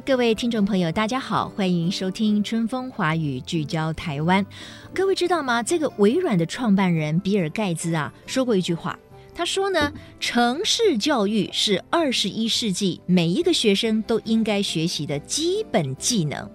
Hello，各位听众朋友，大家好，欢迎收听《春风华语》，聚焦台湾。各位知道吗？这个微软的创办人比尔盖茨啊，说过一句话。他说呢，城市教育是二十一世纪每一个学生都应该学习的基本技能。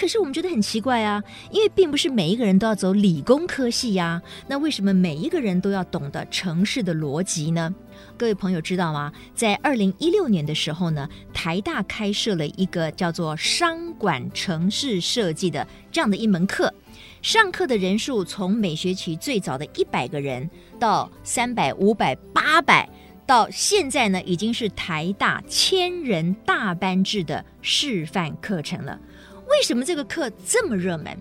可是我们觉得很奇怪啊，因为并不是每一个人都要走理工科系呀。那为什么每一个人都要懂得城市的逻辑呢？各位朋友知道吗？在二零一六年的时候呢，台大开设了一个叫做商管城市设计的这样的一门课，上课的人数从每学期最早的一百个人到三百、五百、八百，到现在呢，已经是台大千人大班制的示范课程了。为什么这个课这么热门？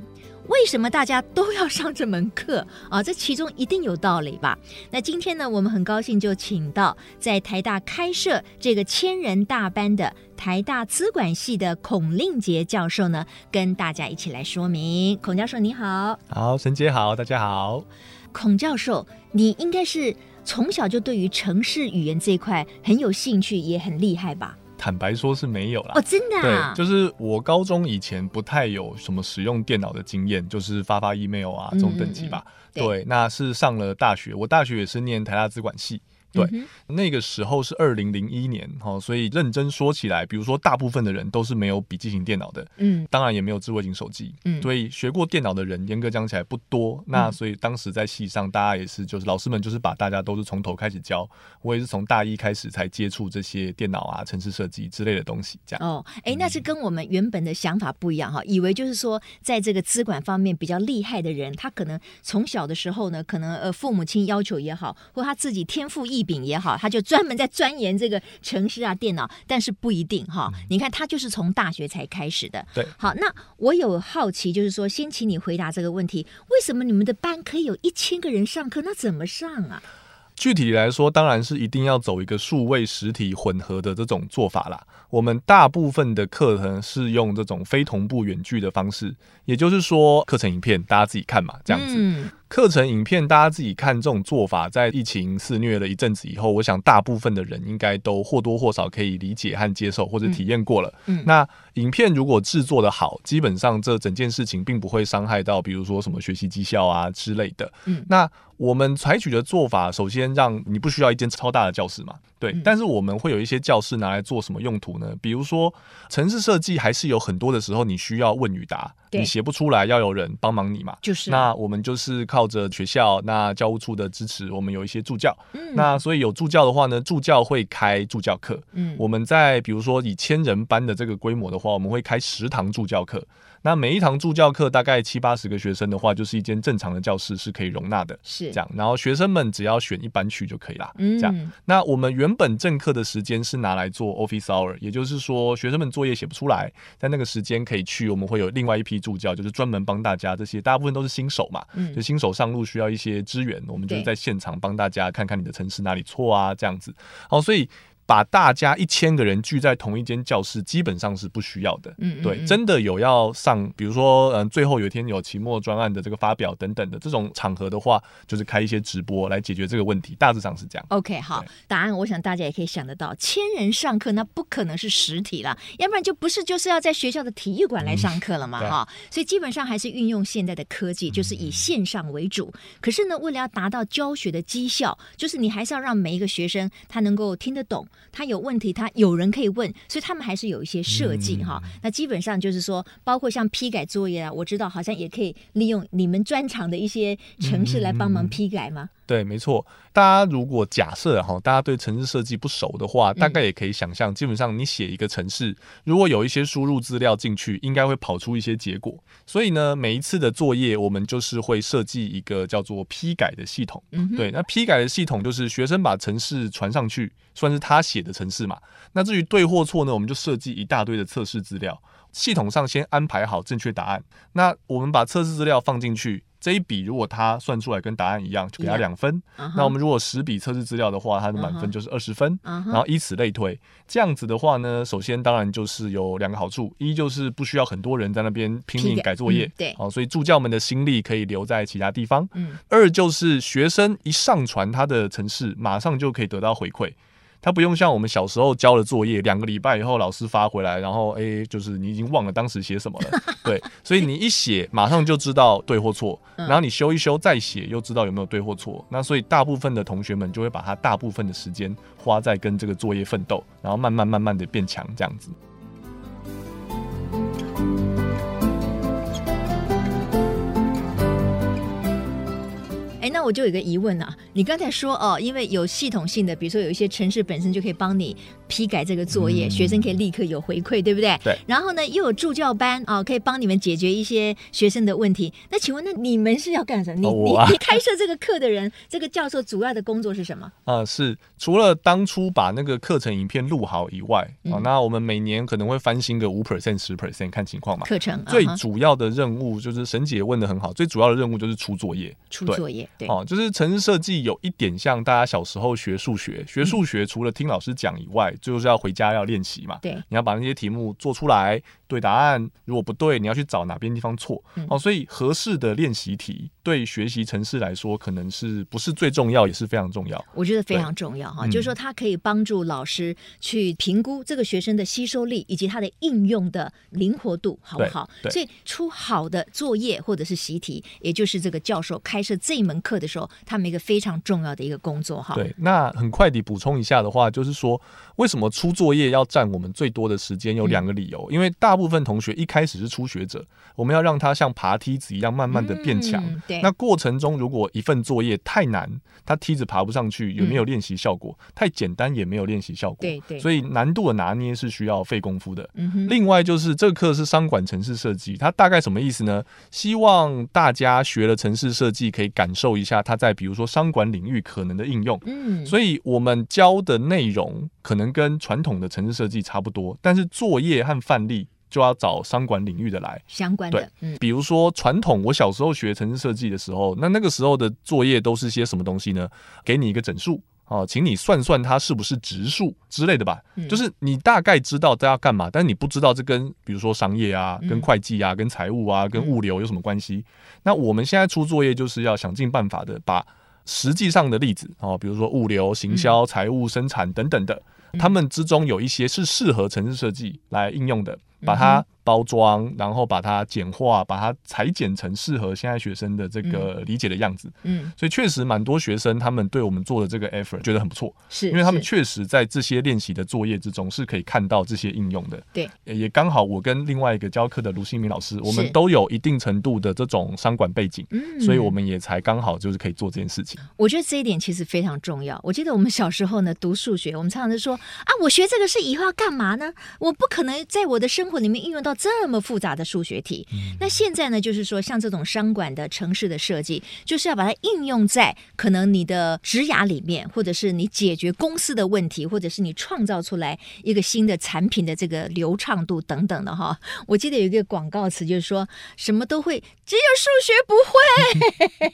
为什么大家都要上这门课啊？这其中一定有道理吧？那今天呢，我们很高兴就请到在台大开设这个千人大班的台大资管系的孔令杰教授呢，跟大家一起来说明。孔教授你好，好，陈杰好，大家好。孔教授，你应该是从小就对于城市语言这一块很有兴趣，也很厉害吧？坦白说是没有啦。哦，真的啊？对，就是我高中以前不太有什么使用电脑的经验，就是发发 email 啊这种等级吧。嗯嗯嗯对，对，那是上了大学，我大学也是念台大资管系。对，嗯、那个时候是二零零一年，哈，所以认真说起来，比如说大部分的人都是没有笔记型电脑的，嗯，当然也没有智慧型手机，嗯，所以学过电脑的人严格讲起来不多。嗯、那所以当时在系上，大家也是就是老师们就是把大家都是从头开始教，我也是从大一开始才接触这些电脑啊、城市设计之类的东西，这样。哦，哎，那是跟我们原本的想法不一样哈，以为就是说在这个资管方面比较厉害的人，他可能从小的时候呢，可能呃父母亲要求也好，或他自己天赋异禀也好，他就。专门在钻研这个城市啊，电脑，但是不一定哈。你看，他就是从大学才开始的。对，好，那我有好奇，就是说，先请你回答这个问题：为什么你们的班可以有一千个人上课？那怎么上啊？具体来说，当然是一定要走一个数位实体混合的这种做法啦。我们大部分的课程是用这种非同步远距的方式，也就是说，课程影片大家自己看嘛，这样子。嗯课程影片大家自己看，这种做法在疫情肆虐了一阵子以后，我想大部分的人应该都或多或少可以理解和接受，或者体验过了。嗯，那影片如果制作的好，基本上这整件事情并不会伤害到，比如说什么学习绩效啊之类的。嗯，那我们采取的做法，首先让你不需要一间超大的教室嘛。对，但是我们会有一些教室拿来做什么用途呢？比如说，城市设计还是有很多的时候你需要问与答，你写不出来要有人帮忙你嘛。就是，那我们就是靠着学校那教务处的支持，我们有一些助教。嗯，那所以有助教的话呢，助教会开助教课。嗯，我们在比如说以千人班的这个规模的话，我们会开十堂助教课。那每一堂助教课大概七八十个学生的话，就是一间正常的教室是可以容纳的，是这样。然后学生们只要选一班去就可以了，嗯，这样。那我们原本正课的时间是拿来做 office hour，也就是说学生们作业写不出来，在那个时间可以去，我们会有另外一批助教，就是专门帮大家这些大部分都是新手嘛，嗯，就新手上路需要一些支援，我们就是在现场帮大家看看你的城市哪里错啊，这样子。好，所以。把大家一千个人聚在同一间教室，基本上是不需要的。嗯，嗯，嗯，对，真的有要上，比如说，嗯，最后有一天有期末专案的这个发表等等的这种场合的话，就是开一些直播来解决这个问题。大致上是这样。OK，好，答案我想大家也可以想得到，千人上课那不可能是实体了，要不然就不是就是要在学校的体育馆来上课了嘛，哈、嗯。所以基本上还是运用现在的科技，就是以线上为主。嗯、可是呢，为了要达到教学的绩效，就是你还是要让每一个学生他能够听得懂。他有问题，他有人可以问，所以他们还是有一些设计哈、嗯。那基本上就是说，包括像批改作业啊，我知道好像也可以利用你们专长的一些城市来帮忙批改吗？对，没错。大家如果假设哈，大家对城市设计不熟的话，大概也可以想象，基本上你写一个城市，如果有一些输入资料进去，应该会跑出一些结果。所以呢，每一次的作业，我们就是会设计一个叫做批改的系统。对，那批改的系统就是学生把城市传上去，算是他写的城市嘛。那至于对或错呢，我们就设计一大堆的测试资料，系统上先安排好正确答案。那我们把测试资料放进去。这一笔如果他算出来跟答案一样，就给他两分。Yeah. Uh huh. 那我们如果十笔测试资料的话，他的满分就是二十分。Uh huh. 然后以此类推，这样子的话呢，首先当然就是有两个好处：一就是不需要很多人在那边拼命改作业，嗯、对，好，所以助教们的心力可以留在其他地方。嗯、二就是学生一上传他的程式，马上就可以得到回馈。他不用像我们小时候交了作业，两个礼拜以后老师发回来，然后哎、欸，就是你已经忘了当时写什么了，对，所以你一写马上就知道对或错，然后你修一修再写又知道有没有对或错，那所以大部分的同学们就会把他大部分的时间花在跟这个作业奋斗，然后慢慢慢慢的变强这样子。我就有个疑问啊，你刚才说哦，因为有系统性的，比如说有一些城市本身就可以帮你批改这个作业，嗯、学生可以立刻有回馈，对不对？对。然后呢，又有助教班啊、哦，可以帮你们解决一些学生的问题。那请问，那你们是要干什么？你、哦、你你开设这个课的人，这个教授主要的工作是什么？啊、呃，是除了当初把那个课程影片录好以外，啊、嗯，那我们每年可能会翻新个五 percent、十 percent，看情况嘛。课程最主要的任务就是沈姐问的很好，最主要的任务就是出作业，出作业。对。哦，就是城市设计有一点像大家小时候学数学，学数学除了听老师讲以外，就是要回家要练习嘛。对，你要把那些题目做出来。对答案，如果不对，你要去找哪边地方错、嗯、哦。所以合适的练习题对学习城市来说，可能是不是最重要，也是非常重要。我觉得非常重要哈，就是说它可以帮助老师去评估这个学生的吸收力以及他的应用的灵活度，好不好？所以出好的作业或者是习题，也就是这个教授开设这一门课的时候，他们一个非常重要的一个工作哈。对，那很快地补充一下的话，就是说为什么出作业要占我们最多的时间？有两个理由，嗯、因为大部分同学一开始是初学者，我们要让他像爬梯子一样慢慢的变强。嗯、对，那过程中如果一份作业太难，他梯子爬不上去，也没有练习效果；嗯、太简单也没有练习效果。对对，所以难度的拿捏是需要费功夫的。嗯、哼另外就是这个课是商管城市设计，它大概什么意思呢？希望大家学了城市设计，可以感受一下它在比如说商管领域可能的应用。嗯，所以我们教的内容可能跟传统的城市设计差不多，但是作业和范例。就要找商管领域的来相关的，嗯，比如说传统，我小时候学城市设计的时候，那那个时候的作业都是些什么东西呢？给你一个整数，哦，请你算算它是不是植树之类的吧。嗯，就是你大概知道它要干嘛，但是你不知道这跟比如说商业啊、跟会计啊、跟财务啊、跟物流有什么关系。嗯，那我们现在出作业就是要想尽办法的把实际上的例子，哦，比如说物流、行销、财务、生产等等的，他们之中有一些是适合城市设计来应用的。把它包装，然后把它简化，把它裁剪成适合现在学生的这个理解的样子。嗯，嗯，所以确实蛮多学生他们对我们做的这个 effort 觉得很不错，是因为他们确实在这些练习的作业之中是可以看到这些应用的。对，也刚好我跟另外一个教课的卢新明老师，我们都有一定程度的这种商管背景，是所以我们也才刚好就是可以做这件事情。我觉得这一点其实非常重要。我记得我们小时候呢读数学，我们常常就说啊，我学这个是以后要干嘛呢？我不可能在我的生活里面应用到这么复杂的数学题，那现在呢，就是说像这种商管的城市的设计，就是要把它应用在可能你的职涯里面，或者是你解决公司的问题，或者是你创造出来一个新的产品的这个流畅度等等的哈。我记得有一个广告词，就是说什么都会，只有数学不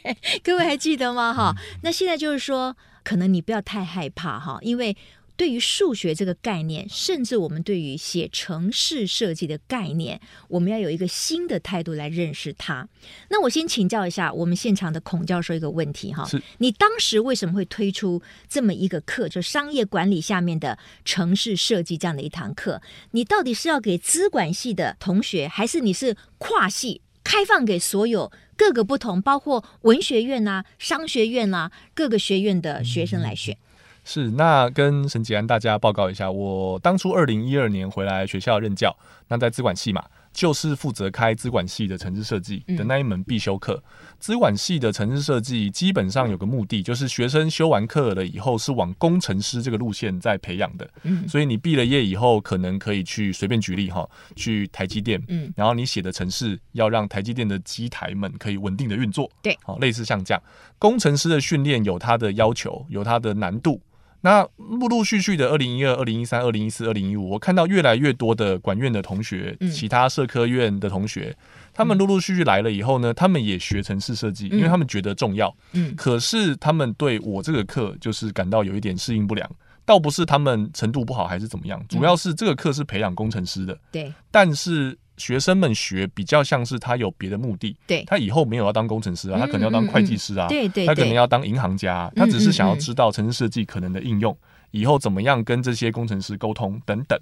会。各位还记得吗？哈，那现在就是说，可能你不要太害怕哈，因为。对于数学这个概念，甚至我们对于写城市设计的概念，我们要有一个新的态度来认识它。那我先请教一下我们现场的孔教授一个问题哈，你当时为什么会推出这么一个课，就商业管理下面的城市设计这样的一堂课？你到底是要给资管系的同学，还是你是跨系开放给所有各个不同，包括文学院啊、商学院啊各个学院的学生来选？嗯是，那跟沈吉安大家报告一下，我当初二零一二年回来学校任教，那在资管系嘛，就是负责开资管系的城市设计的那一门必修课。资管系的城市设计基本上有个目的，就是学生修完课了以后是往工程师这个路线在培养的。嗯，所以你毕了业以后，可能可以去随便举例哈，去台积电。嗯，然后你写的城市要让台积电的机台们可以稳定的运作。对，好，类似像这样，工程师的训练有它的要求，有它的难度。那陆陆续续的，二零一二、二零一三、二零一四、二零一五，我看到越来越多的管院的同学，其他社科院的同学，他们陆陆续续来了以后呢，他们也学城市设计，因为他们觉得重要。嗯，可是他们对我这个课就是感到有一点适应不良，倒不是他们程度不好还是怎么样，主要是这个课是培养工程师的。对，但是。学生们学比较像是他有别的目的，对，他以后没有要当工程师啊，他可能要当会计师啊，对对，他可能要当银行家，他只是想要知道城市设计可能的应用，以后怎么样跟这些工程师沟通等等。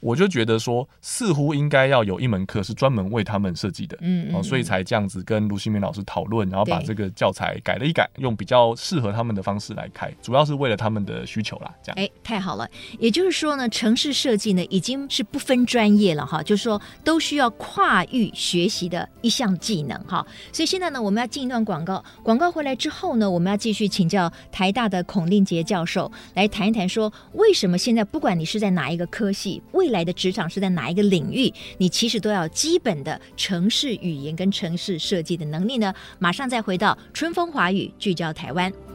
我就觉得说，似乎应该要有一门课是专门为他们设计的，嗯，哦，所以才这样子跟卢新明老师讨论，然后把这个教材改了一改，用比较适合他们的方式来开，主要是为了他们的需求啦。这样，哎，太好了，也就是说呢，城市设计呢已经是不分专业了哈，就是说都需要跨域学习的一项技能哈。所以现在呢，我们要进一段广告，广告回来之后呢，我们要继续请教台大的孔令杰教授来谈一谈说，说为什么现在不管你是在哪一个科系，未来的职场是在哪一个领域？你其实都要基本的城市语言跟城市设计的能力呢。马上再回到春风华语，聚焦台湾。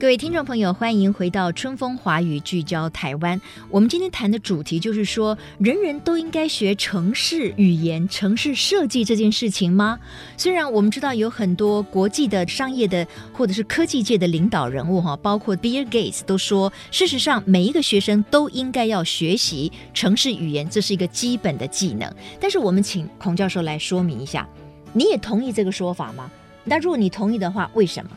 各位听众朋友，欢迎回到春风华语聚焦台湾。我们今天谈的主题就是说，人人都应该学城市语言、城市设计这件事情吗？虽然我们知道有很多国际的商业的或者是科技界的领导人物哈，包括 Bill Gates 都说，事实上每一个学生都应该要学习城市语言，这是一个基本的技能。但是我们请孔教授来说明一下，你也同意这个说法吗？那如果你同意的话，为什么？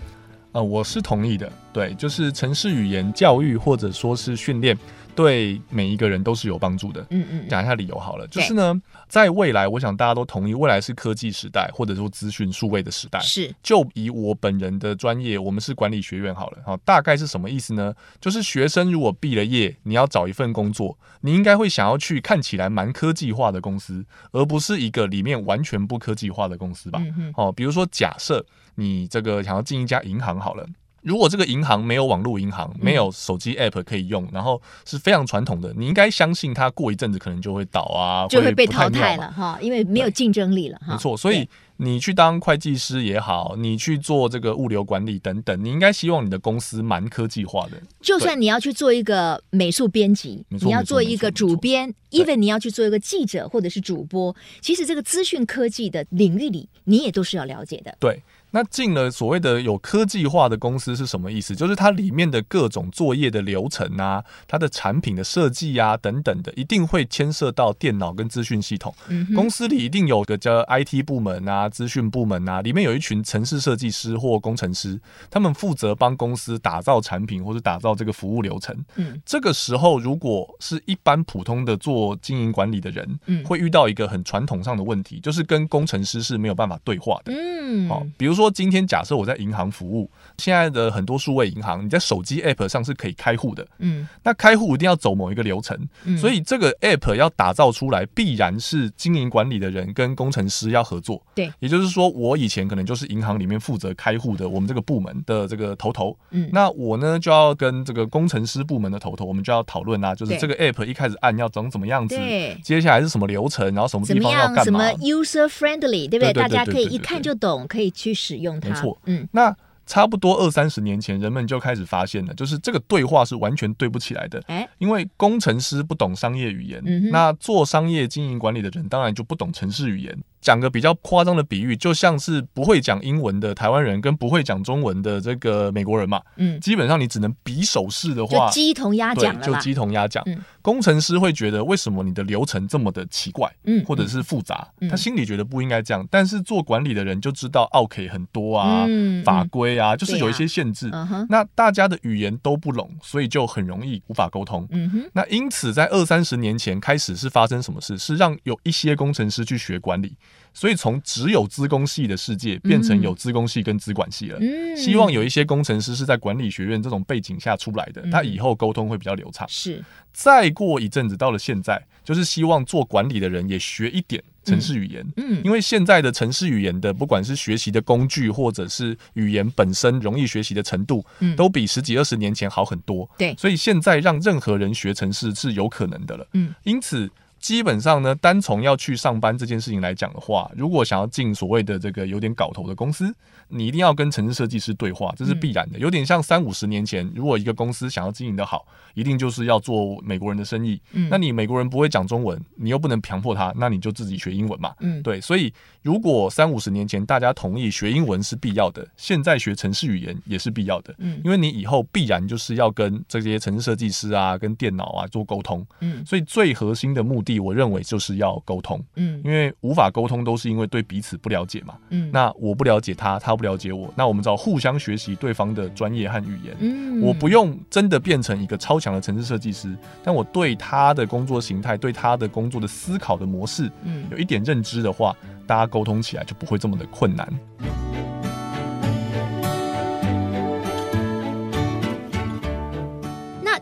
啊，我是同意的。对，就是城市语言教育或者说是训练，对每一个人都是有帮助的。嗯嗯，讲一下理由好了，就是呢，在未来，我想大家都同意，未来是科技时代，或者说资讯数位的时代。是，就以我本人的专业，我们是管理学院好了，好，大概是什么意思呢？就是学生如果毕了业，你要找一份工作，你应该会想要去看起来蛮科技化的公司，而不是一个里面完全不科技化的公司吧？嗯，哦，比如说假设。你这个想要进一家银行好了，如果这个银行没有网络银行，没有手机 app 可以用，然后是非常传统的，你应该相信它过一阵子可能就会倒啊，就会被淘汰了哈，因为没有竞争力了哈。没错，所以你去当会计师也好，你去做这个物流管理等等，你应该希望你的公司蛮科技化的。就算你要去做一个美术编辑，你要做一个主编，even 你要去做一个记者或者是主播，其实这个资讯科技的领域里，你也都是要了解的。对。那进了所谓的有科技化的公司是什么意思？就是它里面的各种作业的流程啊，它的产品的设计啊等等的，一定会牵涉到电脑跟资讯系统。嗯。公司里一定有个叫 IT 部门啊、资讯部门啊，里面有一群城市设计师或工程师，他们负责帮公司打造产品或者打造这个服务流程。嗯。这个时候，如果是一般普通的做经营管理的人，嗯，会遇到一个很传统上的问题，就是跟工程师是没有办法对话的。嗯。好，比如说。说今天假设我在银行服务，现在的很多数位银行，你在手机 App 上是可以开户的。嗯，那开户一定要走某一个流程，嗯，所以这个 App 要打造出来，必然是经营管理的人跟工程师要合作。对，也就是说，我以前可能就是银行里面负责开户的，我们这个部门的这个头头。嗯，那我呢就要跟这个工程师部门的头头，我们就要讨论啊，就是这个 App 一开始按要长怎么样子，接下来是什么流程，然后什么地方要干嘛，什么 user friendly，对不对？大家可以一看就懂，可以去使用它。没错，嗯，那差不多二三十年前，人们就开始发现了，就是这个对话是完全对不起来的。哎，因为工程师不懂商业语言，嗯，那做商业经营管理的人当然就不懂城市语言。讲个比较夸张的比喻，就像是不会讲英文的台湾人跟不会讲中文的这个美国人嘛，嗯，基本上你只能比手势的话，就鸡同鸭讲了，就鸡同鸭讲。嗯，工程师会觉得为什么你的流程这么的奇怪，嗯，或者是复杂，嗯，他心里觉得不应该这样，但是做管理的人就知道，OK 很多啊，嗯，法规啊，就是有一些限制，啊，那大家的语言都不拢，所以就很容易无法沟通。嗯哼，那因此在二三十年前开始是发生什么事？是让有一些工程师去学管理。所以从只有资工系的世界变成有资工系跟资管系了。嗯，希望有一些工程师是在管理学院这种背景下出来的，嗯、他以后沟通会比较流畅。是，再过一阵子到了现在，就是希望做管理的人也学一点城市语言。嗯，因为现在的城市语言的不管是学习的工具，或者是语言本身容易学习的程度，嗯，都比十几二十年前好很多。对，所以现在让任何人学城市是有可能的了。嗯，因此。基本上呢，单从要去上班这件事情来讲的话，如果想要进所谓的这个有点搞头的公司，你一定要跟城市设计师对话，这是必然的。有点像三五十年前，如果一个公司想要经营的好，一定就是要做美国人的生意。嗯，那你美国人不会讲中文，你又不能强迫他，那你就自己学英文嘛。嗯，对。所以如果三五十年前大家同意学英文是必要的，现在学城市语言也是必要的。嗯，因为你以后必然就是要跟这些城市设计师啊、跟电脑啊做沟通。嗯，所以最核心的目的。我认为就是要沟通，嗯，因为无法沟通都是因为对彼此不了解嘛，嗯，那我不了解他，他不了解我，那我们只要互相学习对方的专业和语言，嗯，我不用真的变成一个超强的城市设计师，但我对他的工作形态、对他的工作的思考的模式，嗯，有一点认知的话，大家沟通起来就不会这么的困难。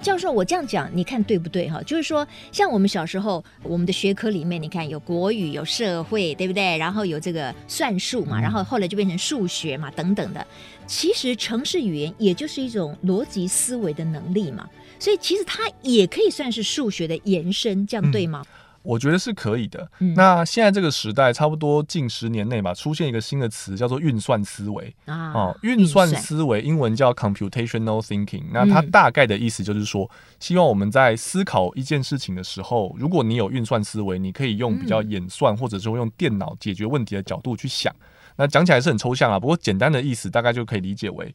教授，我这样讲，你看对不对？哈，就是说，像我们小时候，我们的学科里面，你看有国语、有社会，对不对？然后有这个算术嘛，然后后来就变成数学嘛，等等的。其实，城市语言也就是一种逻辑思维的能力嘛，所以其实它也可以算是数学的延伸，这样对吗？嗯我觉得是可以的。嗯、那现在这个时代，差不多近十年内吧，出现一个新的词，叫做运算思维。啊，哦，运算思维，英文叫 computational thinking。那它大概的意思就是说，希望我们在思考一件事情的时候，如果你有运算思维，你可以用比较演算，或者说用电脑解决问题的角度去想。那讲起来是很抽象啊，不过简单的意思大概就可以理解为。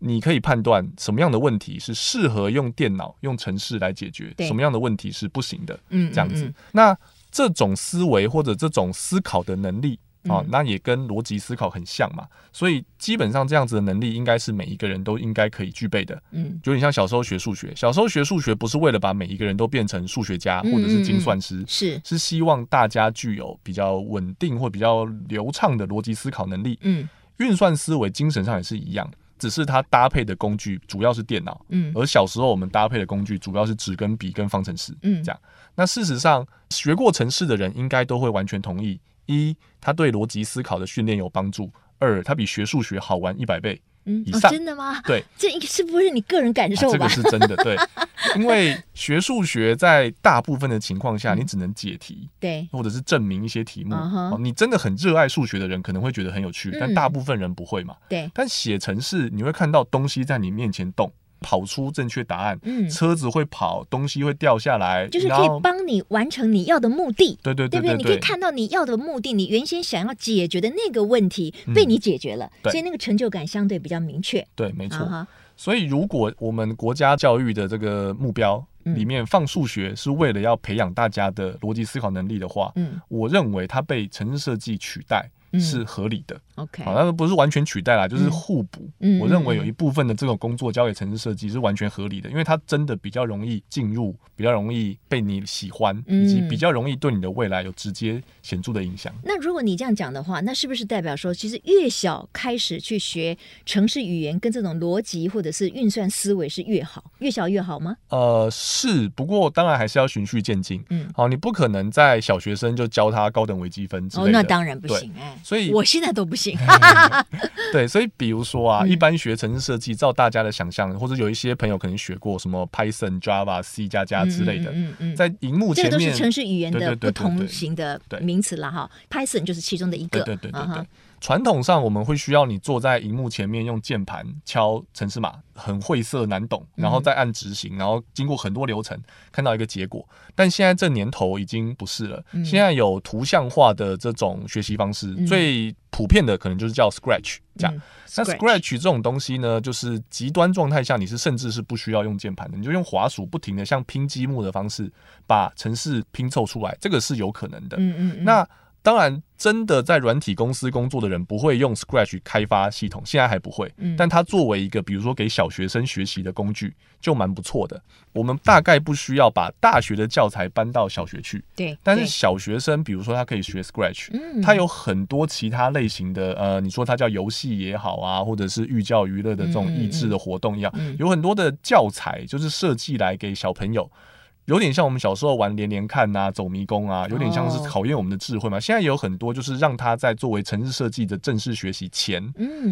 你可以判断什么样的问题是适合用电脑、用程式来解决，什么样的问题是不行的。嗯，这样子。那这种思维或者这种思考的能力啊，那也跟逻辑思考很像嘛。所以基本上这样子的能力，应该是每一个人都应该可以具备的。嗯，就你像小时候学数学，小时候学数学不是为了把每一个人都变成数学家或者是精算师，是是希望大家具有比较稳定或比较流畅的逻辑思考能力。嗯，运算思维精神上也是一样。只是它搭配的工具主要是电脑，嗯，而小时候我们搭配的工具主要是纸跟笔跟方程式，嗯，这样。那事实上，学过程式的人应该都会完全同意：一，它对逻辑思考的训练有帮助；二，它比学数学好玩一百倍。嗯，以上、哦、真的吗？对，这是不是你个人感受吧？啊、这个是真的，对，因为学数学在大部分的情况下，你只能解题，对，或者是证明一些题目。Uh huh、你真的很热爱数学的人可能会觉得很有趣，但大部分人不会嘛。嗯、对，但写程式，你会看到东西在你面前动。跑出正确答案，嗯，车子会跑，东西会掉下来，就是可以帮你完成你要的目的，对对对，不对？你可以看到你要的目的，你原先想要解决的那个问题被你解决了，嗯、所以那个成就感相对比较明确。对，没错。Uh 所以如果我们国家教育的这个目标里面放数学是为了要培养大家的逻辑思考能力的话，嗯，我认为它被城市设计取代。是合理的，OK，好，但是不是完全取代啦，就是互补。嗯，我认为有一部分的这种工作交给城市设计是完全合理的，因为它真的比较容易进入，比较容易被你喜欢，以及比较容易对你的未来有直接显著的影响。那如果你这样讲的话，那是不是代表说，其实越小开始去学城市语言跟这种逻辑或者是运算思维是越好，越小越好吗？呃，是，不过当然还是要循序渐进。嗯，好，你不可能在小学生就教他高等微积分之类的。哦，那当然不行，哎。所以我现在都不行。对，所以比如说啊，一般学城市设计，照大家的想象，或者有一些朋友可能学过什么 Python、Java、C 加加之类的，嗯嗯，在荧幕前面，这都是城市语言的不同型的名词了哈。Python 就是其中的一个。对对对对。传统上我们会需要你坐在荧幕前面用键盘敲城市码，很晦涩难懂，然后再按执行，然后经过很多流程看到一个结果。但现在这年头已经不是了，现在有图像化的这种学习方式，最普遍的可能就是叫 Scratch 这样。那 Scratch 这种东西呢，就是极端状态下你是甚至是不需要用键盘的，你就用滑鼠不停的像拼积木的方式把城市拼凑出来，这个是有可能的。嗯嗯。那当然，真的在软体公司工作的人不会用 Scratch 开发系统，现在还不会。嗯，但它作为一个，比如说给小学生学习的工具，就蛮不错的。我们大概不需要把大学的教材搬到小学去。对。但是小学生，比如说他可以学 Scratch，嗯，他有很多其他类型的，呃，你说他叫游戏也好啊，或者是寓教于乐的这种益智的活动一样，有很多的教材就是设计来给小朋友。有点像我们小时候玩连连看啊、走迷宫啊，有点像是考验我们的智慧嘛。现在有很多就是让他在作为城市设计的正式学习前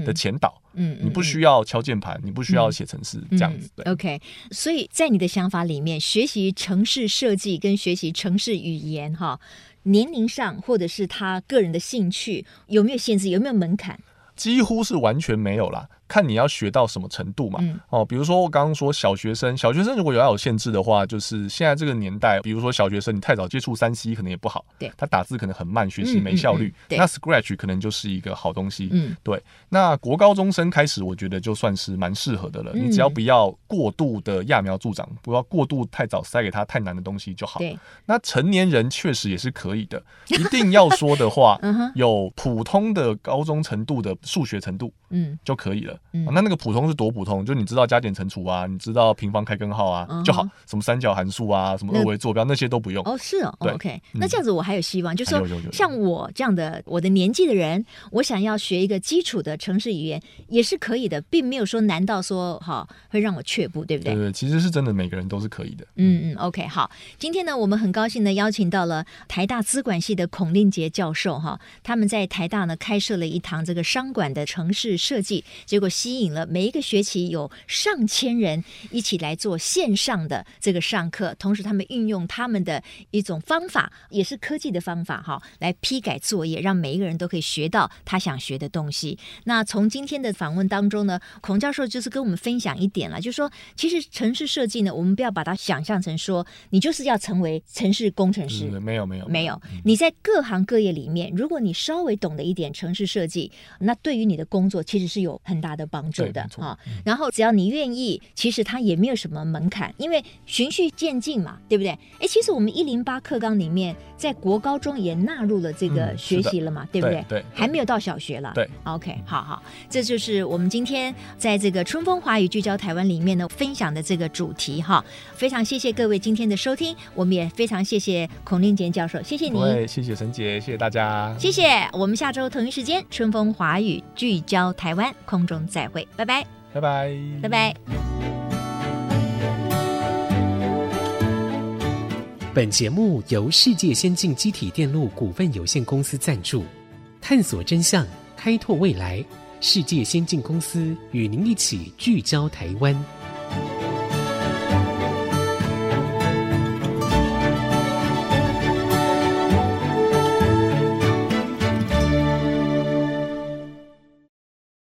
的前导，嗯，你不需要敲键盘，你不需要写程式这样子。对，OK。所以在你的想法里面，学习城市设计跟学习城市语言，哈，年龄上或者是他个人的兴趣有没有限制？有没有门槛？几乎是完全没有啦。看你要学到什么程度嘛，嗯、哦，比如说我刚刚说小学生，小学生如果有要有限制的话，就是现在这个年代，比如说小学生你太早接触三 C 可能也不好，对，他打字可能很慢，学习没效率，嗯嗯嗯、那 Scratch 可能就是一个好东西，嗯，对。那国高中生开始，我觉得就算是蛮适合的了，嗯、你只要不要过度的揠苗助长，不要过度太早塞给他太难的东西就好。对，那成年人确实也是可以的，一定要说的话，有普通的高中程度的数学程度，嗯，就可以了。嗯，那那个普通。是多普通，就你知道加减乘除啊，你知道平方开根号啊、uh. 就好，什么三角函数啊，什么二维坐标那，那些都不用。哦，是哦对，OK，那这样子我还有希望，嗯、就是说像我这样的我的年纪的人，我想要学一个基础的城市语言也是可以的，并没有说难到说哈会让我却步，对不对？对对，其实是真的，每个人都是可以的。嗯嗯，OK，好，今天呢，我们很高兴的邀请到了台大资管系的孔令杰教授哈，他们在台大呢开设了一堂这个商管的城市设计，结果吸引了每一个学期有上千人一起来做线上的这个上课，同时他们运用他们的一种方法，也是科技的方法哈，来批改作业，让每一个人都可以学到他想学的东西。那从今天的访问当中呢，孔教授就是跟我们分享一点了，就是说，其实城市设计呢，我们不要把它想象成说你就是要成为城市工程师，没有没有没有，你在各行各业里面，如果你稍微懂得一点城市设计，那对于你的工作其实是有很大的帮助的啊。然后只要你愿意，其实它也没有什么门槛，因为循序渐进嘛，对不对？哎，其实我们一零八课纲里面，在国高中也纳入了这个学习了嘛，嗯、对不对？对，对还没有到小学了。对，OK，好好，这就是我们今天在这个春风华语聚焦台湾里面呢分享的这个主题哈。非常谢谢各位今天的收听，我们也非常谢谢孔令杰教授，谢谢你，谢谢陈杰，谢谢大家，谢谢。我们下周同一时间春风华语聚焦台湾空中再会，拜拜。拜拜，拜拜。本节目由世界先进机体电路股份有限公司赞助，探索真相，开拓未来。世界先进公司与您一起聚焦台湾。